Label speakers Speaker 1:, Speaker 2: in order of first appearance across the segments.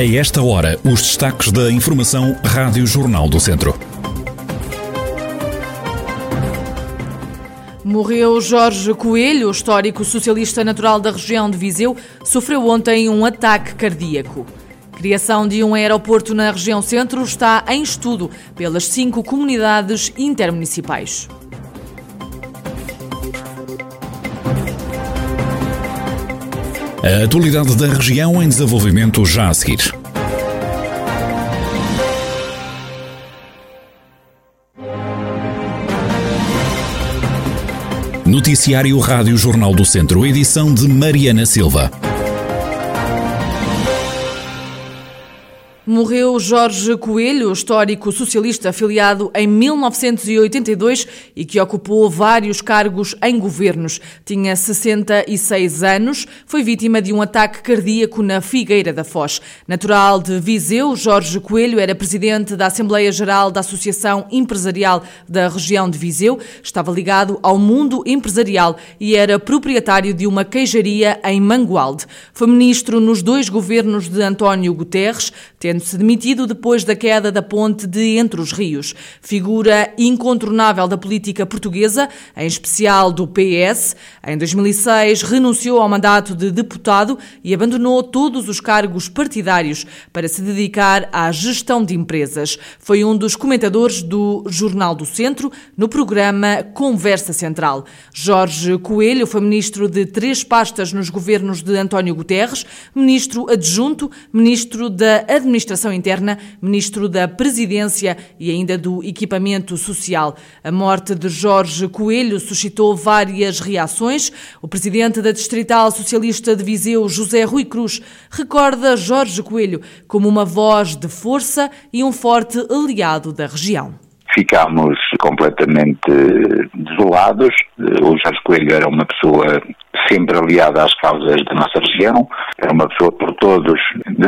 Speaker 1: A esta hora, os destaques da Informação Rádio Jornal do Centro.
Speaker 2: Morreu Jorge Coelho, histórico socialista natural da região de Viseu, sofreu ontem um ataque cardíaco. Criação de um aeroporto na região centro está em estudo pelas cinco comunidades intermunicipais.
Speaker 1: A atualidade da região em desenvolvimento já a seguir. Noticiário Rádio Jornal do Centro, edição de Mariana Silva.
Speaker 2: Morreu Jorge Coelho, histórico socialista afiliado em 1982 e que ocupou vários cargos em governos. Tinha 66 anos, foi vítima de um ataque cardíaco na Figueira da Foz. Natural de Viseu, Jorge Coelho era presidente da Assembleia Geral da Associação Empresarial da região de Viseu, estava ligado ao mundo empresarial e era proprietário de uma queijaria em Mangualde. Foi ministro nos dois governos de António Guterres, tendo tendo-se demitido depois da queda da ponte de Entre os Rios. Figura incontornável da política portuguesa, em especial do PS. Em 2006, renunciou ao mandato de deputado e abandonou todos os cargos partidários para se dedicar à gestão de empresas. Foi um dos comentadores do Jornal do Centro no programa Conversa Central. Jorge Coelho foi ministro de três pastas nos governos de António Guterres, ministro adjunto, ministro da Administração Administração Interna, Ministro da Presidência e ainda do Equipamento Social. A morte de Jorge Coelho suscitou várias reações. O presidente da Distrital Socialista de Viseu, José Rui Cruz, recorda Jorge Coelho como uma voz de força e um forte aliado da região.
Speaker 3: Ficámos completamente desolados. O Jorge Coelho era uma pessoa sempre aliada às causas da nossa região, era uma pessoa por todos,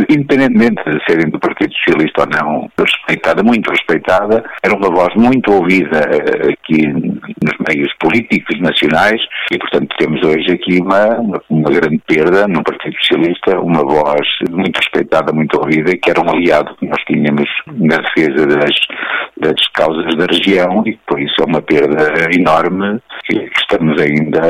Speaker 3: independentemente de serem do Partido Socialista ou não, respeitada, muito respeitada, era uma voz muito ouvida eh, aqui nos meios políticos nacionais. E, portanto, temos hoje aqui uma, uma, uma grande perda no Partido Socialista, uma voz muito respeitada, muito ouvida, que era um aliado que nós tínhamos na defesa das, das causas da região. E por isso é uma perda enorme que estamos ainda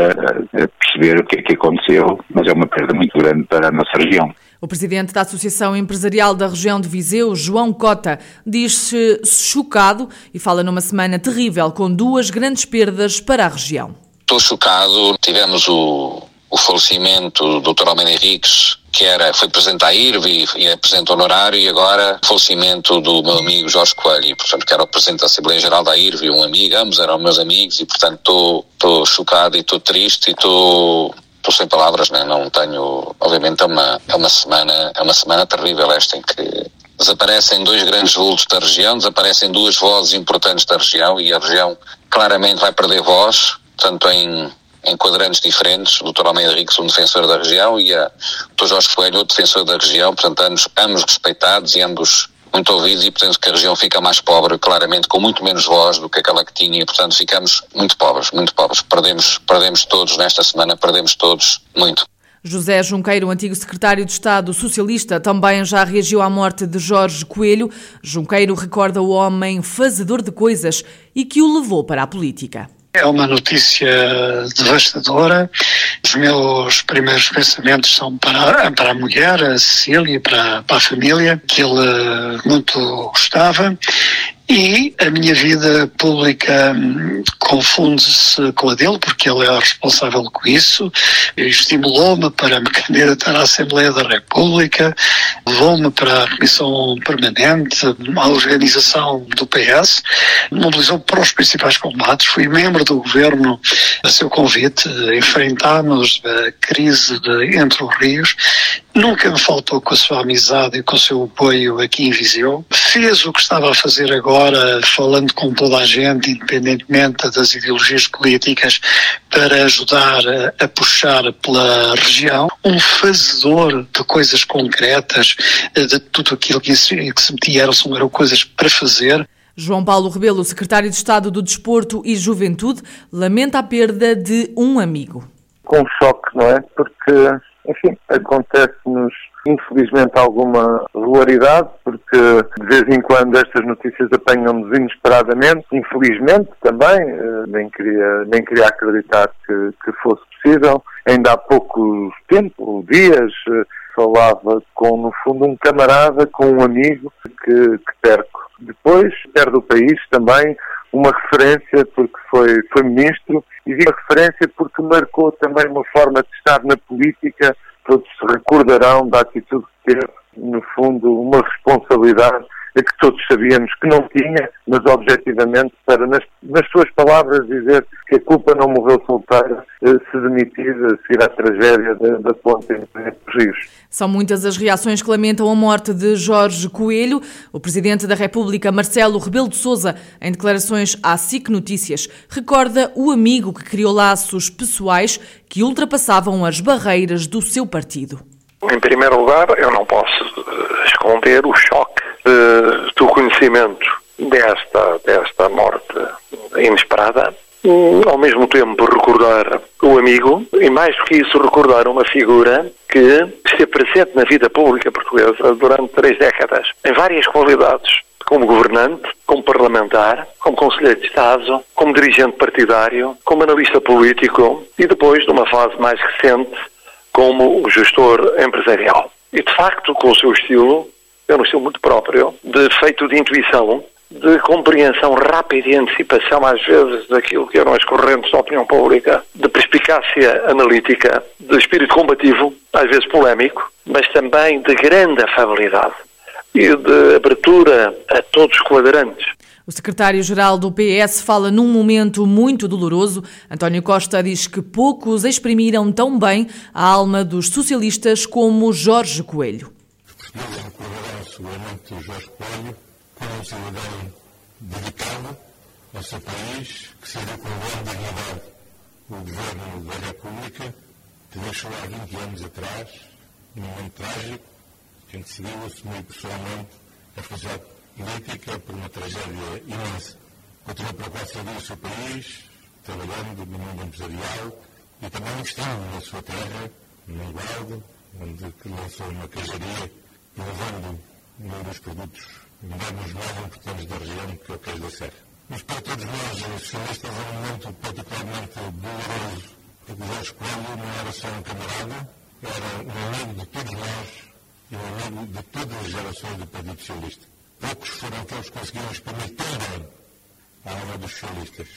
Speaker 3: a perceber o que é que aconteceu, mas é uma perda muito grande para a nossa região.
Speaker 2: O presidente da Associação Empresarial da região de Viseu, João Cota, diz-se chocado e fala numa semana terrível com duas grandes perdas para a região.
Speaker 4: Estou chocado. Tivemos o, o falecimento do Dr. Almeida Henriques, que era, foi presidente da IRV e, é presidente honorário, e agora falecimento do meu amigo Jorge Coelho, e, portanto, que era o presidente da Assembleia Geral da IRV, um amigo, ambos eram meus amigos, e portanto estou chocado e estou triste e estou estou sem palavras, né? não tenho, obviamente é uma, é uma semana, é uma semana terrível esta em que desaparecem dois grandes vultos da região, desaparecem duas vozes importantes da região e a região claramente vai perder voz, tanto em em quadrantes diferentes, o Dr. Almeida Henriques, um defensor da região, e a Dr. Jorge Coelho, outro defensor da região, portanto, ambos, ambos respeitados e ambos muito ouvidos e, portanto, que a região fica mais pobre, claramente, com muito menos voz do que aquela que tinha, e, portanto, ficamos muito pobres, muito pobres. Perdemos, perdemos todos, nesta semana, perdemos todos muito.
Speaker 2: José Junqueiro, antigo secretário de Estado socialista, também já reagiu à morte de Jorge Coelho. Junqueiro recorda o homem fazedor de coisas e que o levou para a política.
Speaker 5: É uma notícia devastadora. Os meus primeiros pensamentos são para, para a mulher, a Cecília, para, para a família, que ele muito gostava. E a minha vida pública hum, confunde-se com a dele, porque ele é responsável com isso. Estimulou-me para me candidatar à Assembleia da República, levou-me para a Comissão Permanente, a organização do PS, mobilizou para os principais combates. Fui membro do governo a seu convite, enfrentámos a crise de Entre os Rios. Nunca me faltou com a sua amizade e com o seu apoio aqui em Viseu. Fez o que estava a fazer agora falando com toda a gente, independentemente das ideologias políticas, para ajudar a, a puxar pela região, um fazedor de coisas concretas, de tudo aquilo que se, que se metia eram, eram coisas para fazer.
Speaker 2: João Paulo Rebelo, secretário de Estado do Desporto e Juventude, lamenta a perda de um amigo.
Speaker 6: Com choque, não é? Porque, enfim, acontece-nos infelizmente alguma regularidade, porque de vez em quando estas notícias apanham-nos inesperadamente, infelizmente também, eh, nem queria, nem queria acreditar que, que fosse possível. Ainda há pouco tempo, dias, eh, falava com, no fundo, um camarada, com um amigo que, que perco. Depois, perde o país também, uma referência porque foi, foi ministro e digo referência porque marcou também uma forma de estar na política. Todos se recordarão da atitude que teve, no fundo, uma responsabilidade que todos sabíamos que não tinha, mas objetivamente para, nas, nas suas palavras, dizer que a culpa não morreu solteira, eh, se demitir seguir à tragédia da, da ponte entre os rios.
Speaker 2: São muitas as reações que lamentam a morte de Jorge Coelho. O Presidente da República, Marcelo Rebelo de Sousa, em declarações à SIC Notícias, recorda o amigo que criou laços pessoais que ultrapassavam as barreiras do seu partido.
Speaker 7: Em primeiro lugar, eu não posso eh, esconder o choque conhecimento desta, desta morte inesperada, ao mesmo tempo recordar o amigo e mais do que isso recordar uma figura que esteve presente na vida pública portuguesa durante três décadas, em várias qualidades, como governante, como parlamentar, como conselheiro de Estado, como dirigente partidário, como analista político e depois, numa fase mais recente, como gestor empresarial. E de facto, com o seu estilo, é um estilo muito próprio, de feito de intuição, de compreensão rápida e antecipação, às vezes, daquilo que eram as correntes da opinião pública, de perspicácia analítica, de espírito combativo, às vezes polémico, mas também de grande afabilidade e de abertura a todos os quadrantes.
Speaker 2: O secretário-geral do PS fala num momento muito doloroso. António Costa diz que poucos exprimiram tão bem a alma dos socialistas como Jorge Coelho
Speaker 8: seguramente o Jorge Coelho, com um cidadão dedicado ao seu país, que serviu com grande dignidade o governo da República, que deixou há 20 anos atrás, num momento trágico, que decidiu assumir pessoalmente a responsabilidade política por uma tragédia imensa. Continuou para servir o seu país, trabalhando no mundo empresarial e também investindo na sua terra, no Guardo, onde lançou uma queijaria, inovando um dos produtos mais importantes da região, que é o queijo da serra. Mas para todos nós, os socialistas, é um momento particularmente doloroso, porque Jorge Coelho não era só um camarada, era um amigo de todos nós e um amigo de todas as gerações do Partido Socialista. Poucos foram aqueles que conseguiram exprimir tão bem a alma dos socialistas.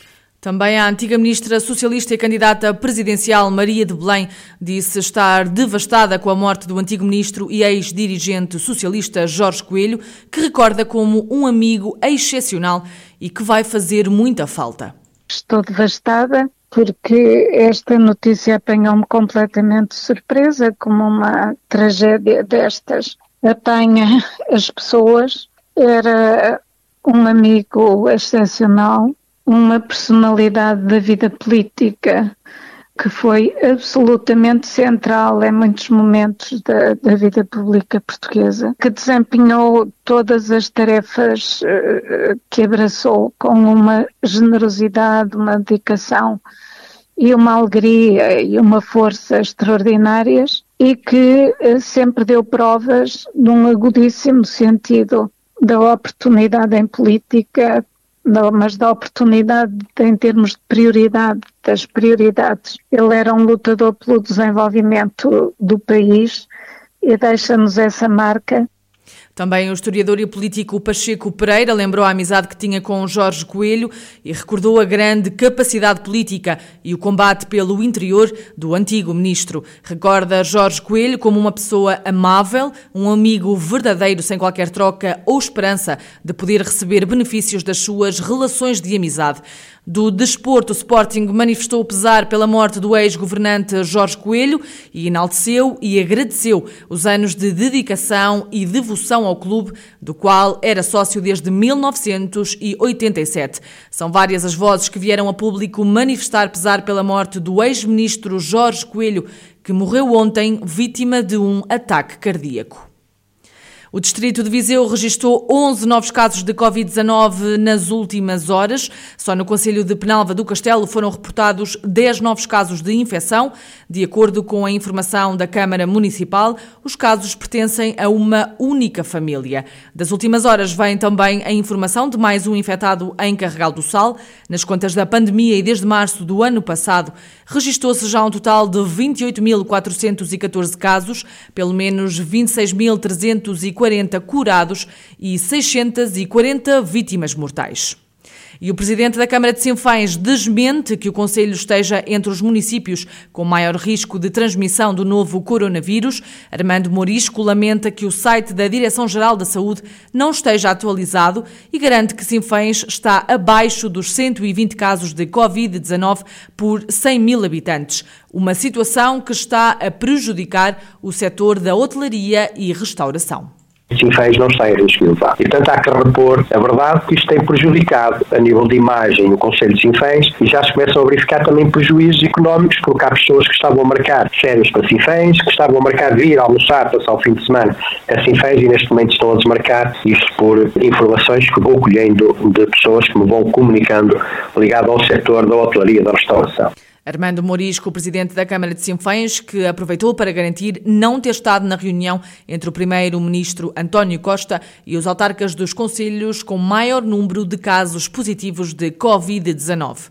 Speaker 2: Também a antiga ministra socialista e candidata presidencial Maria de Belém disse estar devastada com a morte do antigo ministro e ex-dirigente socialista Jorge Coelho, que recorda como um amigo excepcional e que vai fazer muita falta.
Speaker 9: Estou devastada porque esta notícia apanhou-me completamente surpresa, como uma tragédia destas apanha as pessoas. Era um amigo excepcional uma personalidade da vida política que foi absolutamente central em muitos momentos da, da vida pública portuguesa, que desempenhou todas as tarefas uh, que abraçou com uma generosidade, uma dedicação e uma alegria e uma força extraordinárias e que uh, sempre deu provas de um agudíssimo sentido da oportunidade em política mas da oportunidade em termos de prioridade, das prioridades. Ele era um lutador pelo desenvolvimento do país e deixa-nos essa marca
Speaker 2: também o historiador e político Pacheco Pereira lembrou a amizade que tinha com Jorge Coelho e recordou a grande capacidade política e o combate pelo interior do antigo ministro. Recorda Jorge Coelho como uma pessoa amável, um amigo verdadeiro sem qualquer troca ou esperança de poder receber benefícios das suas relações de amizade. Do desporto, o Sporting manifestou pesar pela morte do ex-governante Jorge Coelho e enalteceu e agradeceu os anos de dedicação e devoção ao clube, do qual era sócio desde 1987. São várias as vozes que vieram a público manifestar pesar pela morte do ex-ministro Jorge Coelho, que morreu ontem vítima de um ataque cardíaco. O distrito de Viseu registrou 11 novos casos de Covid-19 nas últimas horas. Só no Conselho de Penalva do Castelo foram reportados 10 novos casos de infecção. De acordo com a informação da Câmara Municipal, os casos pertencem a uma única família. Das últimas horas vem também a informação de mais um infectado em Carregal do Sal. Nas contas da pandemia e desde março do ano passado, registrou-se já um total de 28.414 casos, pelo menos 26.340 40 curados e 640 vítimas mortais. E o presidente da Câmara de Sinfães desmente que o Conselho esteja entre os municípios com maior risco de transmissão do novo coronavírus. Armando Morisco lamenta que o site da Direção-Geral da Saúde não esteja atualizado e garante que Sinfães está abaixo dos 120 casos de Covid-19 por 100 mil habitantes. Uma situação que está a prejudicar o setor da hotelaria e restauração.
Speaker 10: Sinfãs não está em risco elevado. E, portanto, há que repor a verdade que isto tem prejudicado a nível de imagem o Conselho de Sinfãs e já se começam a verificar também prejuízos económicos, porque há pessoas que estavam a marcar férias para Sinfãs, que estavam a marcar vir almoçar, passar o fim de semana a Sinfãs e neste momento estão a desmarcar isso por informações que vou colhendo de pessoas que me vão comunicando ligado ao setor da hotelaria da restauração.
Speaker 2: Armando Morisco, presidente da Câmara de Sinfãs, que aproveitou para garantir não ter estado na reunião entre o primeiro-ministro António Costa e os autarcas dos conselhos com maior número de casos positivos de Covid-19.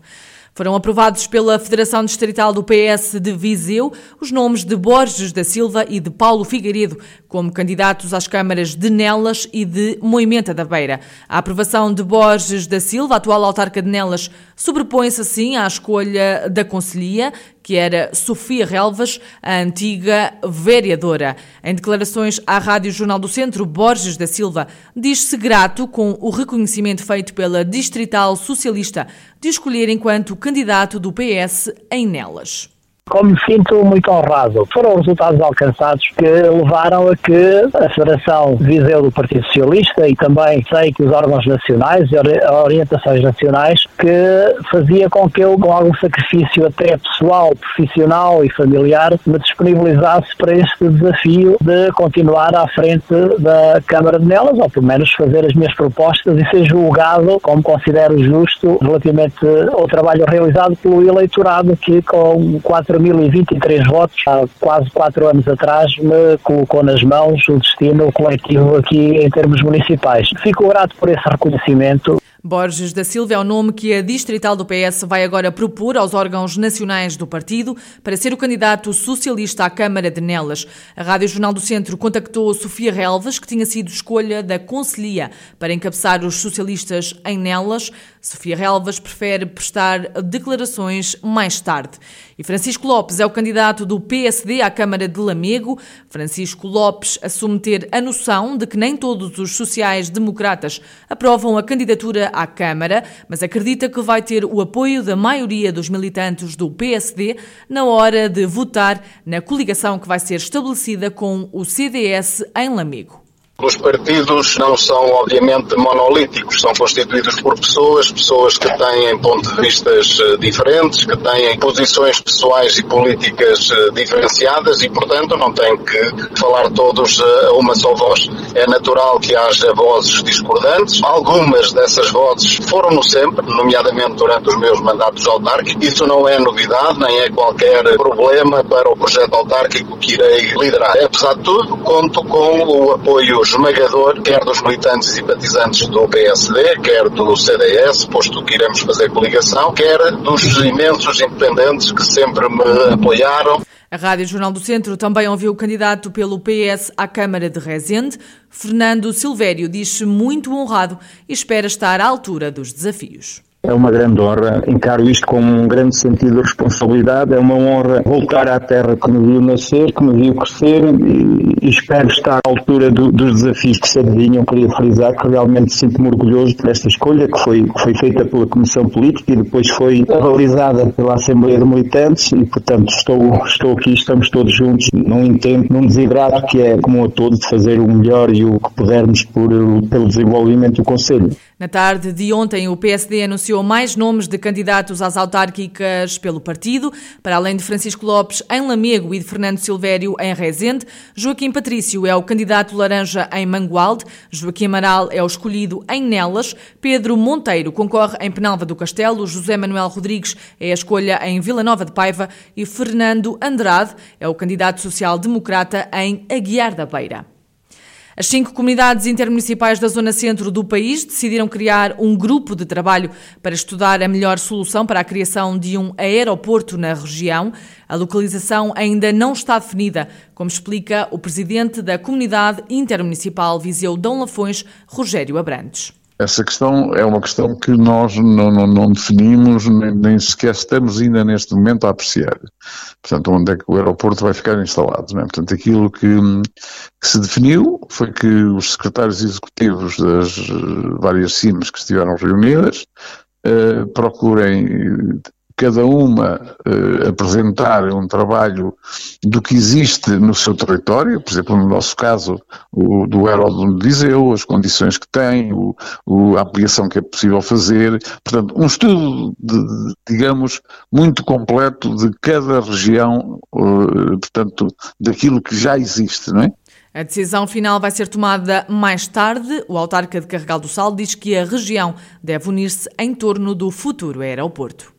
Speaker 2: Foram aprovados pela Federação Distrital do PS de Viseu os nomes de Borges da Silva e de Paulo Figueiredo como candidatos às câmaras de Nelas e de Moimenta da Beira. A aprovação de Borges da Silva, atual autarca de Nelas, sobrepõe-se assim à escolha da Conselhia, que era Sofia Relvas, a antiga vereadora. Em declarações à Rádio Jornal do Centro, Borges da Silva diz-se grato com o reconhecimento feito pela Distrital Socialista de escolher enquanto candidato do PS em Nelas.
Speaker 11: Como me sinto muito honrado. Foram os resultados alcançados que levaram a que a Federação Viseu do Partido Socialista e também sei que os órgãos nacionais e orientações nacionais que fazia com que eu, com algum sacrifício até pessoal, profissional e familiar, me disponibilizasse para este desafio de continuar à frente da Câmara de Nelas, ou pelo menos fazer as minhas propostas e ser julgado, como considero justo, relativamente ao trabalho realizado pelo eleitorado que com quatro 4.023 votos, há quase quatro anos atrás, me colocou nas mãos o destino coletivo aqui em termos municipais. Fico grato por esse reconhecimento.
Speaker 2: Borges da Silva é o nome que a distrital do PS vai agora propor aos órgãos nacionais do partido para ser o candidato socialista à Câmara de Nelas. A Rádio Jornal do Centro contactou Sofia Relvas, que tinha sido escolha da Conselhia para encabeçar os socialistas em Nelas. Sofia Relvas prefere prestar declarações mais tarde. E Francisco Lopes é o candidato do PSD à Câmara de Lamego. Francisco Lopes assume ter a noção de que nem todos os sociais-democratas aprovam a candidatura à Câmara, mas acredita que vai ter o apoio da maioria dos militantes do PSD na hora de votar na coligação que vai ser estabelecida com o CDS em Lamego.
Speaker 12: Os partidos não são, obviamente, monolíticos, são constituídos por pessoas, pessoas que têm pontos de vistas eh, diferentes, que têm posições pessoais e políticas eh, diferenciadas e, portanto, não têm que falar todos eh, a uma só voz. É natural que haja vozes discordantes. Algumas dessas vozes foram-no sempre, nomeadamente durante os meus mandatos autárquicos. Isso não é novidade, nem é qualquer problema para o projeto autárquico que irei liderar. Apesar de tudo, conto com o apoio esmagador, quer dos militantes e simpatizantes do PSD, quer do CDS, posto que iremos fazer coligação, quer dos imensos independentes que sempre me apoiaram.
Speaker 2: A Rádio Jornal do Centro também ouviu o candidato pelo PS à Câmara de Rezende. Fernando Silvério diz-se muito honrado e espera estar à altura dos desafios.
Speaker 13: É uma grande honra, encaro isto com um grande sentido de responsabilidade. É uma honra voltar à terra que me viu nascer, que me viu crescer e, espero estar à altura do, dos desafios que se adivinham. Queria frisar que realmente sinto-me orgulhoso desta escolha que foi, que foi feita pela Comissão Política e depois foi avalizada pela Assembleia de Militantes e, portanto, estou, estou aqui, estamos todos juntos num intento, num desidrato que é comum a todos de fazer o melhor e o que pudermos por, pelo desenvolvimento do Conselho.
Speaker 2: Na tarde de ontem, o PSD anunciou mais nomes de candidatos às autárquicas pelo partido, para além de Francisco Lopes em Lamego e de Fernando Silvério em Rezende. Joaquim Patrício é o candidato laranja em Mangualde, Joaquim Amaral é o escolhido em Nelas, Pedro Monteiro concorre em Penalva do Castelo, José Manuel Rodrigues é a escolha em Vila Nova de Paiva e Fernando Andrade é o candidato social-democrata em Aguiar da Beira. As cinco comunidades intermunicipais da zona centro do país decidiram criar um grupo de trabalho para estudar a melhor solução para a criação de um aeroporto na região. A localização ainda não está definida, como explica o presidente da comunidade intermunicipal Viseu Dom Lafões, Rogério Abrantes.
Speaker 14: Essa questão é uma questão que nós não, não, não definimos, nem, nem, sequer estamos ainda neste momento a apreciar. Portanto, onde é que o aeroporto vai ficar instalado? É? Portanto, aquilo que, que, se definiu foi que os secretários executivos das várias CIMs que estiveram reunidas eh, procurem cada uma eh, apresentar um trabalho do que existe no seu território, por exemplo, no nosso caso, o do Aeródromo de Viseu, as condições que tem, o, o, a ampliação que é possível fazer, portanto, um estudo, de, digamos, muito completo de cada região, eh, portanto, daquilo que já existe, não é?
Speaker 2: A decisão final vai ser tomada mais tarde. O autarca de Carregal do Sal diz que a região deve unir-se em torno do futuro aeroporto.